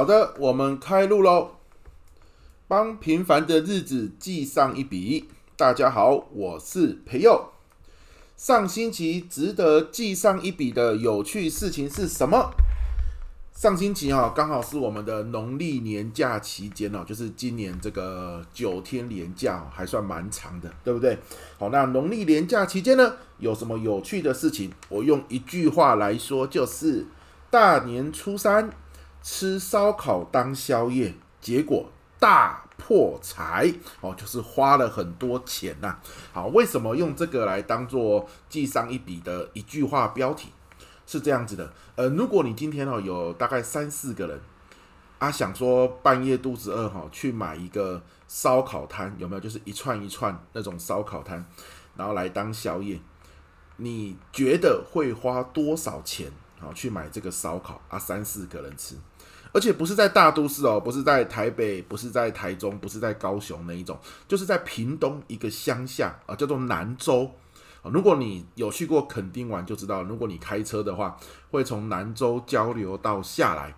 好的，我们开录喽，帮平凡的日子记上一笔。大家好，我是培佑。上星期值得记上一笔的有趣事情是什么？上星期哈，刚好是我们的农历年假期间哦，就是今年这个九天连假，还算蛮长的，对不对？好，那农历年假期间呢，有什么有趣的事情？我用一句话来说，就是大年初三。吃烧烤当宵夜，结果大破财哦，就是花了很多钱呐。好，为什么用这个来当做记上一笔的一句话标题？是这样子的，呃，如果你今天哦有大概三四个人啊，想说半夜肚子饿哈，去买一个烧烤摊，有没有？就是一串一串那种烧烤摊，然后来当宵夜，你觉得会花多少钱？好，去买这个烧烤啊，三四个人吃。而且不是在大都市哦，不是在台北，不是在台中，不是在高雄那一种，就是在屏东一个乡下啊，叫做南州。如果你有去过垦丁玩，就知道，如果你开车的话，会从南州交流道下来，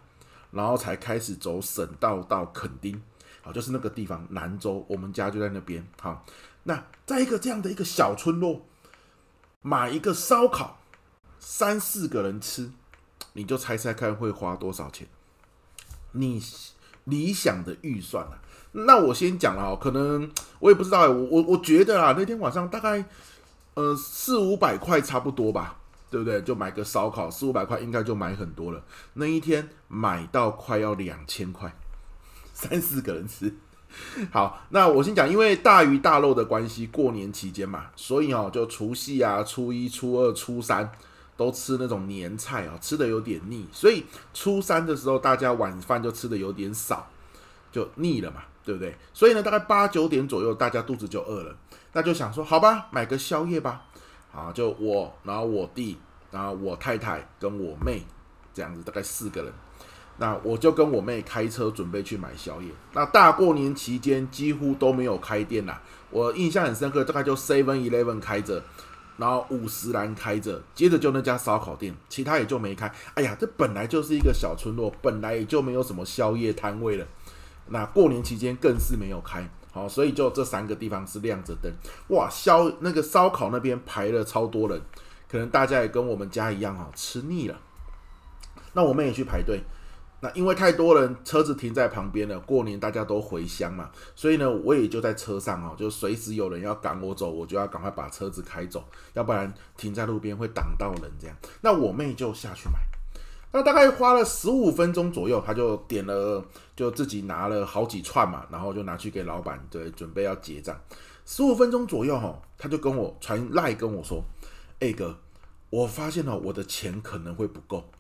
然后才开始走省道到垦丁，好，就是那个地方南州，我们家就在那边。好，那在一个这样的一个小村落，买一个烧烤，三四个人吃，你就猜猜看会花多少钱？你理想的预算啊？那我先讲了，可能我也不知道，我我我觉得啊，那天晚上大概呃四五百块差不多吧，对不对？就买个烧烤，四五百块应该就买很多了。那一天买到快要两千块，三四个人吃。好，那我先讲，因为大鱼大肉的关系，过年期间嘛，所以哦，就除夕啊，初一、初二、初三。都吃那种年菜啊，吃的有点腻，所以初三的时候大家晚饭就吃的有点少，就腻了嘛，对不对？所以呢，大概八九点左右，大家肚子就饿了，那就想说，好吧，买个宵夜吧。啊，就我，然后我弟，然后我太太跟我妹这样子，大概四个人。那我就跟我妹开车准备去买宵夜。那大过年期间几乎都没有开店啦，我印象很深刻，大概就 Seven Eleven 开着。然后五十岚开着，接着就那家烧烤店，其他也就没开。哎呀，这本来就是一个小村落，本来也就没有什么宵夜摊位了。那过年期间更是没有开，好，所以就这三个地方是亮着灯。哇，烧那个烧烤那边排了超多人，可能大家也跟我们家一样啊，吃腻了。那我们也去排队。那因为太多人，车子停在旁边了。过年大家都回乡嘛，所以呢，我也就在车上哦，就随时有人要赶我走，我就要赶快把车子开走，要不然停在路边会挡到人这样。那我妹就下去买，那大概花了十五分钟左右，她就点了，就自己拿了好几串嘛，然后就拿去给老板，对，准备要结账。十五分钟左右哈，她就跟我传赖跟我说：“哎哥，我发现了我的钱可能会不够。”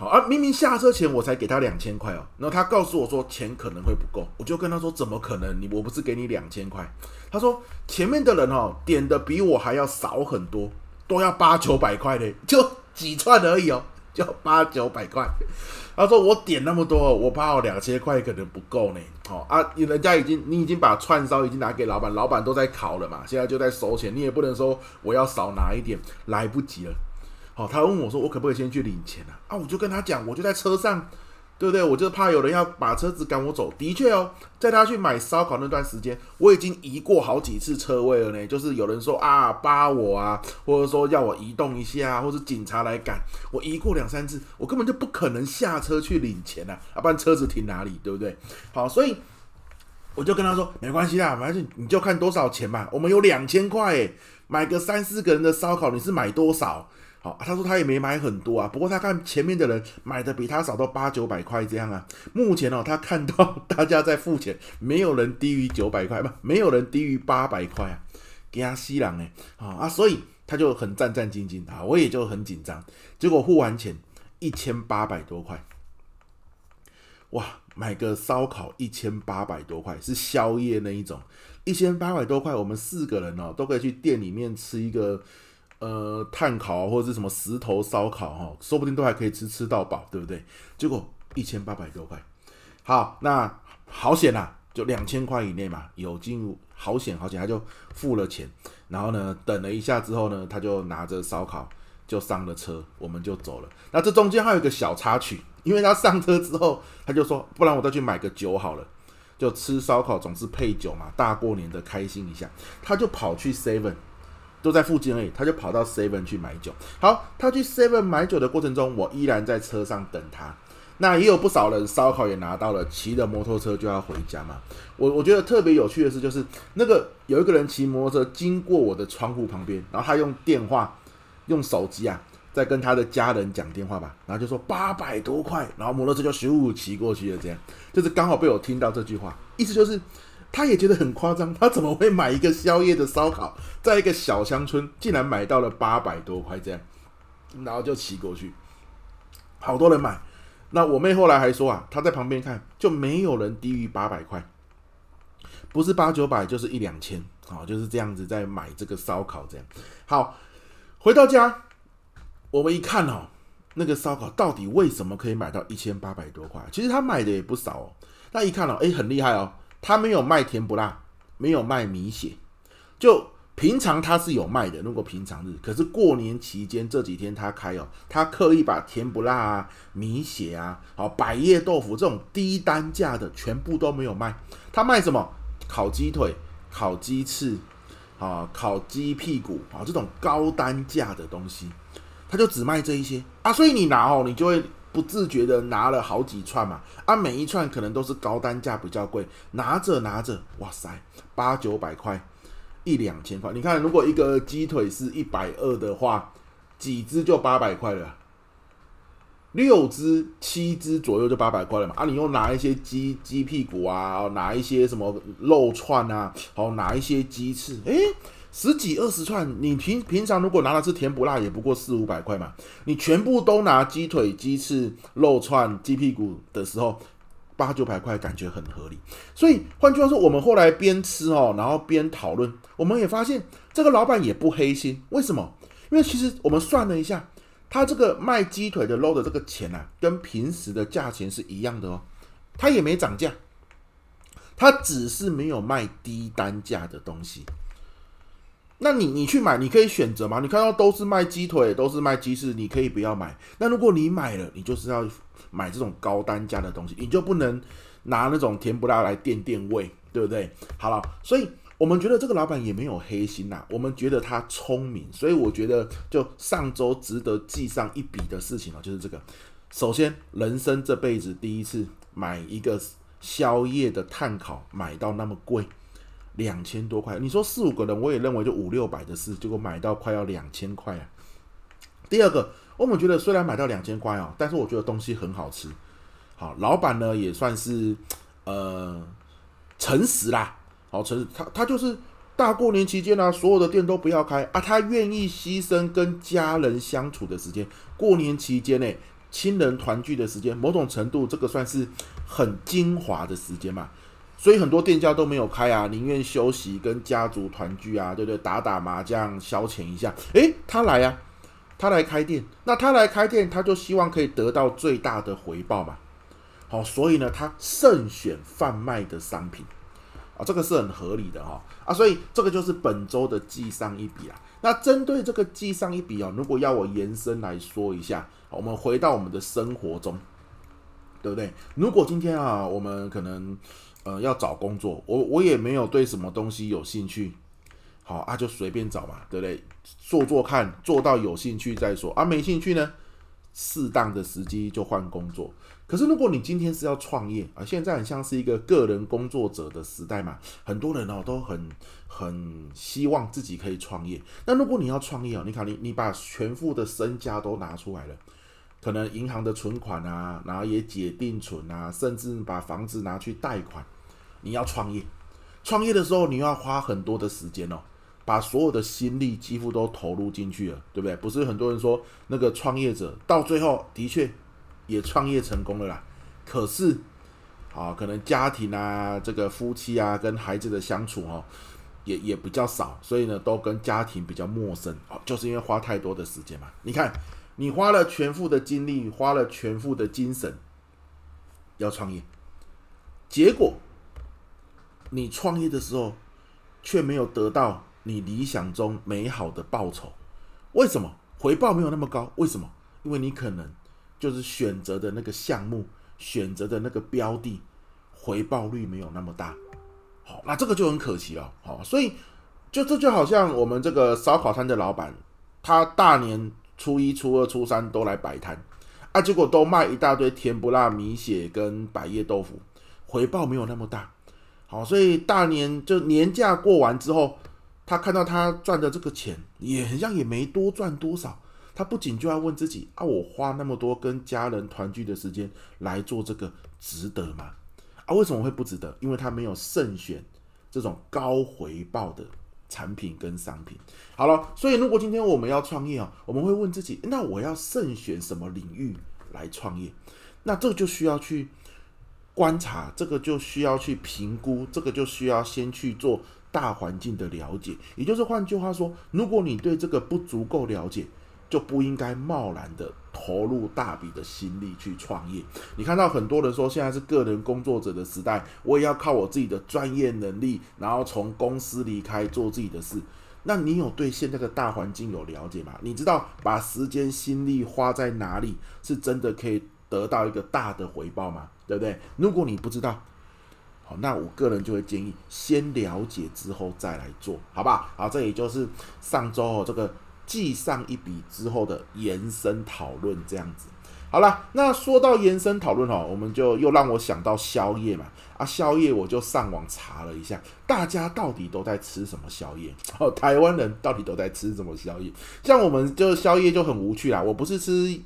好啊，明明下车前我才给他两千块哦，然后他告诉我说钱可能会不够，我就跟他说怎么可能？你我不是给你两千块？他说前面的人哦点的比我还要少很多，都要八九百块的，就几串而已哦，就八九百块。他说我点那么多，我怕我两千块可能不够呢。好啊，人家已经你已经把串烧已经拿给老板，老板都在烤了嘛，现在就在收钱，你也不能说我要少拿一点，来不及了。哦，他问我说：“我可不可以先去领钱啊？”啊，我就跟他讲，我就在车上，对不对？我就怕有人要把车子赶我走。的确哦，在他去买烧烤那段时间，我已经移过好几次车位了呢。就是有人说啊，扒我啊，或者说要我移动一下，或者警察来赶我，移过两三次，我根本就不可能下车去领钱啊，啊，不然车子停哪里，对不对？好，所以我就跟他说，没关系啦，反正你就看多少钱嘛。我们有两千块，买个三四个人的烧烤，你是买多少？好，他说他也没买很多啊，不过他看前面的人买的比他少，到八九百块这样啊。目前哦，他看到 大家在付钱，没有人低于九百块吧，没有人低于八百块啊，给他吸狼哎，啊，所以他就很战战兢兢啊，我也就很紧张。结果付完钱一千八百多块，哇，买个烧烤一千八百多块是宵夜那一种，一千八百多块，我们四个人哦都可以去店里面吃一个。呃，炭烤或者是什么石头烧烤哈，说不定都还可以吃吃到饱，对不对？结果一千八百多块，好，那好险啊，就两千块以内嘛，有进入好险好险，他就付了钱，然后呢，等了一下之后呢，他就拿着烧烤就上了车，我们就走了。那这中间还有一个小插曲，因为他上车之后，他就说，不然我再去买个酒好了。就吃烧烤总是配酒嘛，大过年的开心一下，他就跑去 Seven，都在附近而已，他就跑到 Seven 去买酒。好，他去 Seven 买酒的过程中，我依然在车上等他。那也有不少人烧烤也拿到了，骑着摩托车就要回家嘛。我我觉得特别有趣的是，就是那个有一个人骑摩托车经过我的窗户旁边，然后他用电话、用手机啊，在跟他的家人讲电话吧，然后就说八百多块，然后摩托车就咻骑过去了，这样就是刚好被我听到这句话，意思就是他也觉得很夸张，他怎么会买一个宵夜的烧烤，在一个小乡村竟然买到了八百多块这样，然后就骑过去，好多人买。那我妹后来还说啊，她在旁边看，就没有人低于八百块，不是八九百就是一两千，好，就是这样子在买这个烧烤这样。好，回到家，我们一看哦，那个烧烤到底为什么可以买到一千八百多块？其实他买的也不少哦。那一看哦，诶，很厉害哦，他没有卖甜不辣，没有卖米血，就。平常他是有卖的，如果平常日，可是过年期间这几天他开哦，他刻意把甜不辣啊、米血啊、好百叶豆腐这种低单价的全部都没有卖。他卖什么？烤鸡腿、烤鸡翅、啊烤鸡屁股啊这种高单价的东西，他就只卖这一些啊。所以你拿哦，你就会不自觉的拿了好几串嘛。啊，每一串可能都是高单价比较贵，拿着拿着，哇塞，八九百块。一两千块，你看，如果一个鸡腿是一百二的话，几只就八百块了，六只、七只左右就八百块了嘛。啊，你又拿一些鸡鸡屁股啊，拿一些什么肉串啊，好，拿一些鸡翅，诶、十几二十串，你平平常如果拿的是甜不辣，也不过四五百块嘛。你全部都拿鸡腿、鸡翅、肉串、鸡屁股的时候。八九百块感觉很合理，所以换句话说，我们后来边吃哦，然后边讨论，我们也发现这个老板也不黑心。为什么？因为其实我们算了一下，他这个卖鸡腿的肉的这个钱啊，跟平时的价钱是一样的哦，他也没涨价，他只是没有卖低单价的东西。那你你去买，你可以选择嘛？你看到都是卖鸡腿，都是卖鸡翅，你可以不要买。那如果你买了，你就是要买这种高单价的东西，你就不能拿那种甜不辣来垫垫胃，对不对？好了，所以我们觉得这个老板也没有黑心呐，我们觉得他聪明，所以我觉得就上周值得记上一笔的事情啊，就是这个。首先，人生这辈子第一次买一个宵夜的碳烤，买到那么贵。两千多块，你说四五个人，我也认为就五六百的事，结果买到快要两千块啊。第二个，我们觉得虽然买到两千块哦，但是我觉得东西很好吃。好，老板呢也算是呃诚实啦，好诚实，他他就是大过年期间呢、啊，所有的店都不要开啊，他愿意牺牲跟家人相处的时间。过年期间呢，亲人团聚的时间，某种程度这个算是很精华的时间嘛。所以很多店家都没有开啊，宁愿休息跟家族团聚啊，对不对？打打麻将消遣一下。诶，他来啊，他来开店。那他来开店，他就希望可以得到最大的回报嘛。好，所以呢，他慎选贩卖的商品啊，这个是很合理的哈啊。所以这个就是本周的记上一笔啊。那针对这个记上一笔啊，如果要我延伸来说一下，我们回到我们的生活中，对不对？如果今天啊，我们可能。呃，要找工作，我我也没有对什么东西有兴趣，好啊，就随便找嘛，对不对？做做看，做到有兴趣再说啊，没兴趣呢，适当的时机就换工作。可是如果你今天是要创业啊，现在很像是一个个人工作者的时代嘛，很多人哦都很很希望自己可以创业。那如果你要创业哦，你看你你把全副的身家都拿出来了。可能银行的存款啊，然后也解定存啊，甚至把房子拿去贷款。你要创业，创业的时候你要花很多的时间哦，把所有的心力几乎都投入进去了，对不对？不是很多人说那个创业者到最后的确也创业成功了啦，可是啊，可能家庭啊，这个夫妻啊，跟孩子的相处哦，也也比较少，所以呢，都跟家庭比较陌生哦，就是因为花太多的时间嘛。你看。你花了全副的精力，花了全副的精神，要创业，结果你创业的时候却没有得到你理想中美好的报酬，为什么？回报没有那么高，为什么？因为你可能就是选择的那个项目、选择的那个标的，回报率没有那么大。好，那这个就很可惜了。好，所以就这就好像我们这个烧烤摊的老板，他大年初一、初二、初三都来摆摊，啊，结果都卖一大堆甜不辣米血跟百叶豆腐，回报没有那么大。好，所以大年就年假过完之后，他看到他赚的这个钱，也好像也没多赚多少。他不仅就要问自己啊，我花那么多跟家人团聚的时间来做这个，值得吗？啊，为什么会不值得？因为他没有慎选这种高回报的产品跟商品。好了，所以如果今天我们要创业啊，我们会问自己，那我要慎选什么领域来创业？那这就需要去观察，这个就需要去评估，这个就需要先去做大环境的了解。也就是换句话说，如果你对这个不足够了解，就不应该贸然的投入大笔的心力去创业。你看到很多人说，现在是个人工作者的时代，我也要靠我自己的专业能力，然后从公司离开做自己的事。那你有对现在的大环境有了解吗？你知道把时间心力花在哪里，是真的可以得到一个大的回报吗？对不对？如果你不知道，好，那我个人就会建议先了解之后再来做，好不好？好，这也就是上周这个。记上一笔之后的延伸讨论，这样子好了。那说到延伸讨论哦，我们就又让我想到宵夜嘛。啊，宵夜我就上网查了一下，大家到底都在吃什么宵夜？哦，台湾人到底都在吃什么宵夜？像我们就宵夜就很无趣啦，我不是吃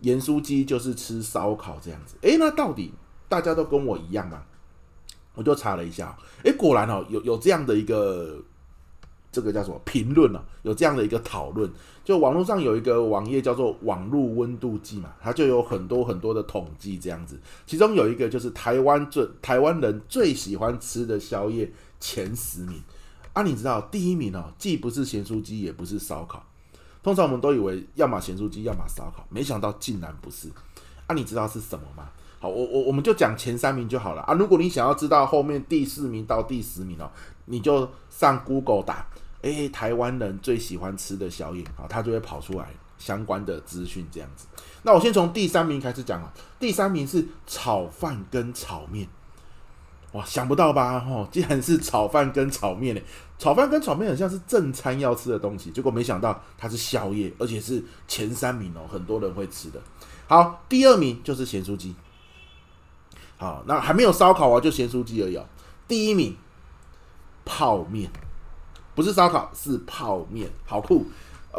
盐酥鸡，就是吃烧烤这样子。诶，那到底大家都跟我一样吗？我就查了一下，诶，果然哦，有有这样的一个。这个叫什么评论呢？有这样的一个讨论，就网络上有一个网页叫做“网络温度计”嘛，它就有很多很多的统计这样子。其中有一个就是台湾最台湾人最喜欢吃的宵夜前十名啊，你知道第一名哦，既不是咸酥鸡，也不是烧烤。通常我们都以为要么咸酥鸡，要么烧烤，没想到竟然不是。啊，你知道是什么吗？好，我我我们就讲前三名就好了啊。如果你想要知道后面第四名到第十名哦，你就上 Google 打。诶，台湾人最喜欢吃的宵夜啊，他就会跑出来相关的资讯这样子。那我先从第三名开始讲啊，第三名是炒饭跟炒面。哇，想不到吧？哦，竟然是炒饭跟炒面呢。炒饭跟炒面很像是正餐要吃的东西，结果没想到它是宵夜，而且是前三名哦，很多人会吃的。好，第二名就是咸酥鸡。好，那还没有烧烤啊，就咸酥鸡而已哦。第一名泡面。不是烧烤，是泡面，好酷！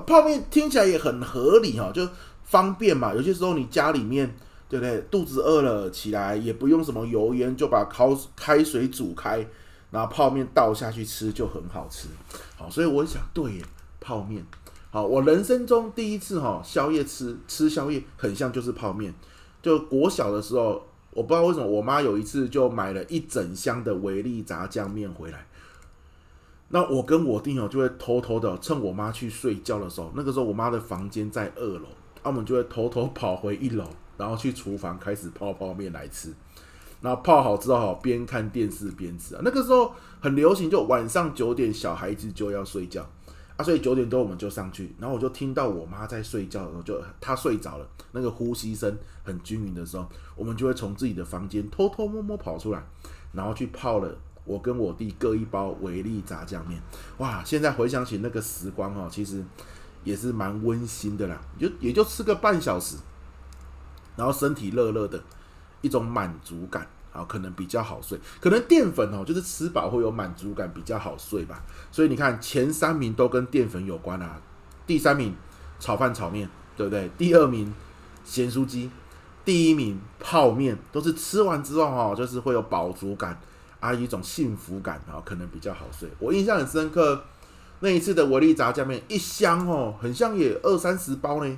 泡面听起来也很合理哈，就方便嘛。有些时候你家里面，对不对？肚子饿了起来，也不用什么油烟，就把烤开水煮开，然后泡面倒下去吃就很好吃。好，所以我想，对耶，泡面。好，我人生中第一次哈宵夜吃吃宵夜，很像就是泡面。就国小的时候，我不知道为什么，我妈有一次就买了一整箱的维力炸酱面回来。那我跟我弟哦，就会偷偷的趁我妈去睡觉的时候，那个时候我妈的房间在二楼，啊我们就会偷偷跑回一楼，然后去厨房开始泡泡面来吃。然后泡好之后，边看电视边吃啊。那个时候很流行，就晚上九点小孩子就要睡觉啊，所以九点多我们就上去，然后我就听到我妈在睡觉的时候，就她睡着了，那个呼吸声很均匀的时候，我们就会从自己的房间偷偷摸摸跑出来，然后去泡了。我跟我弟各一包维力炸酱面，哇！现在回想起那个时光哦，其实也是蛮温馨的啦。就也就吃个半小时，然后身体热热的，一种满足感啊，可能比较好睡。可能淀粉哦，就是吃饱会有满足感，比较好睡吧。所以你看前三名都跟淀粉有关啊。第三名炒饭炒面，对不对？第二名咸酥鸡，第一名泡面，都是吃完之后哈，就是会有饱足感。啊，一种幸福感啊，可能比较好睡。我印象很深刻，那一次的维力炸酱面一箱哦，很像也二三十包呢，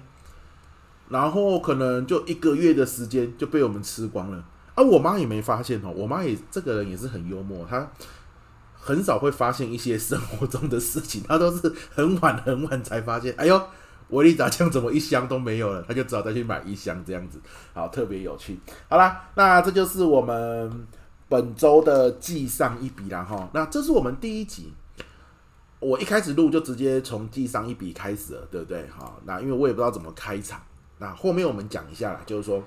然后可能就一个月的时间就被我们吃光了。啊，我妈也没发现哦，我妈也这个人也是很幽默，她很少会发现一些生活中的事情，她都是很晚很晚才发现。哎呦，维力炸酱怎么一箱都没有了？她就只好再去买一箱这样子，好，特别有趣。好啦，那这就是我们。本周的记上一笔啦哈，那这是我们第一集，我一开始录就直接从记上一笔开始了，对不对？哈，那因为我也不知道怎么开场，那后面我们讲一下啦，就是说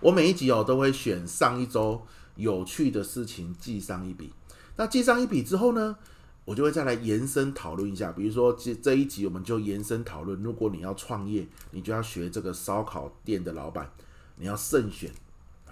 我每一集哦都会选上一周有趣的事情记上一笔。那记上一笔之后呢，我就会再来延伸讨论一下。比如说这这一集我们就延伸讨论，如果你要创业，你就要学这个烧烤店的老板，你要慎选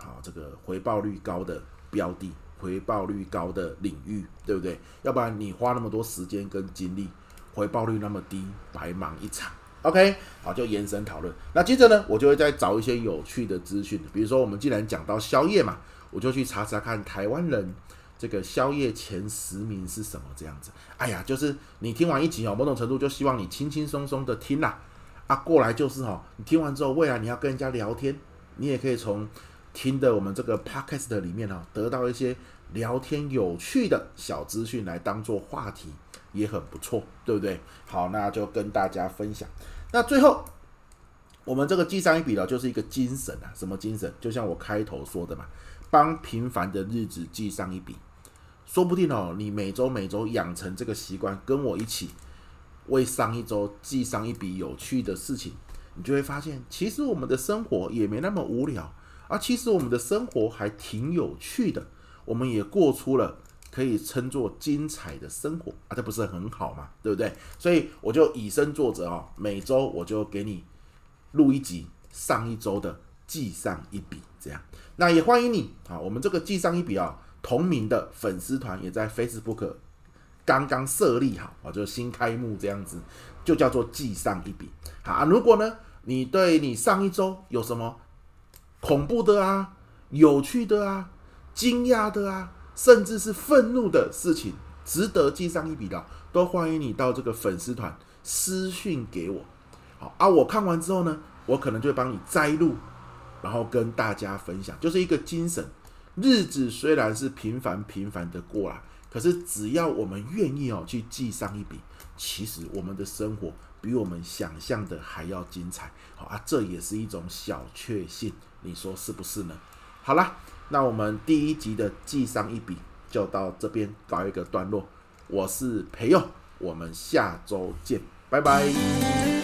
好这个回报率高的标的。回报率高的领域，对不对？要不然你花那么多时间跟精力，回报率那么低，白忙一场。OK，好，就延伸讨论。那接着呢，我就会再找一些有趣的资讯，比如说我们既然讲到宵夜嘛，我就去查查看台湾人这个宵夜前十名是什么这样子。哎呀，就是你听完一集哦，某种程度就希望你轻轻松松的听啦。啊，过来就是哦，你听完之后，未来你要跟人家聊天，你也可以从听的我们这个 Podcast 里面哦，得到一些。聊天有趣的小资讯来当做话题也很不错，对不对？好，那就跟大家分享。那最后，我们这个记上一笔呢，就是一个精神啊，什么精神？就像我开头说的嘛，帮平凡的日子记上一笔。说不定哦，你每周每周养成这个习惯，跟我一起为上一周记上一笔有趣的事情，你就会发现，其实我们的生活也没那么无聊，那其实我们的生活还挺有趣的。我们也过出了可以称作精彩的生活啊，这不是很好吗？对不对？所以我就以身作则啊，每周我就给你录一集上一周的记上一笔，这样。那也欢迎你啊，我们这个记上一笔啊，同名的粉丝团也在 Facebook 刚刚设立好啊，就新开幕这样子，就叫做记上一笔。好啊，如果呢，你对你上一周有什么恐怖的啊、有趣的啊，惊讶的啊，甚至是愤怒的事情，值得记上一笔的，都欢迎你到这个粉丝团私讯给我。好啊，我看完之后呢，我可能就会帮你摘录，然后跟大家分享，就是一个精神。日子虽然是平凡平凡的过来，可是只要我们愿意哦，去记上一笔，其实我们的生活比我们想象的还要精彩。好啊，这也是一种小确幸，你说是不是呢？好啦。那我们第一集的记上一笔就到这边告一个段落。我是培佑，我们下周见，拜拜。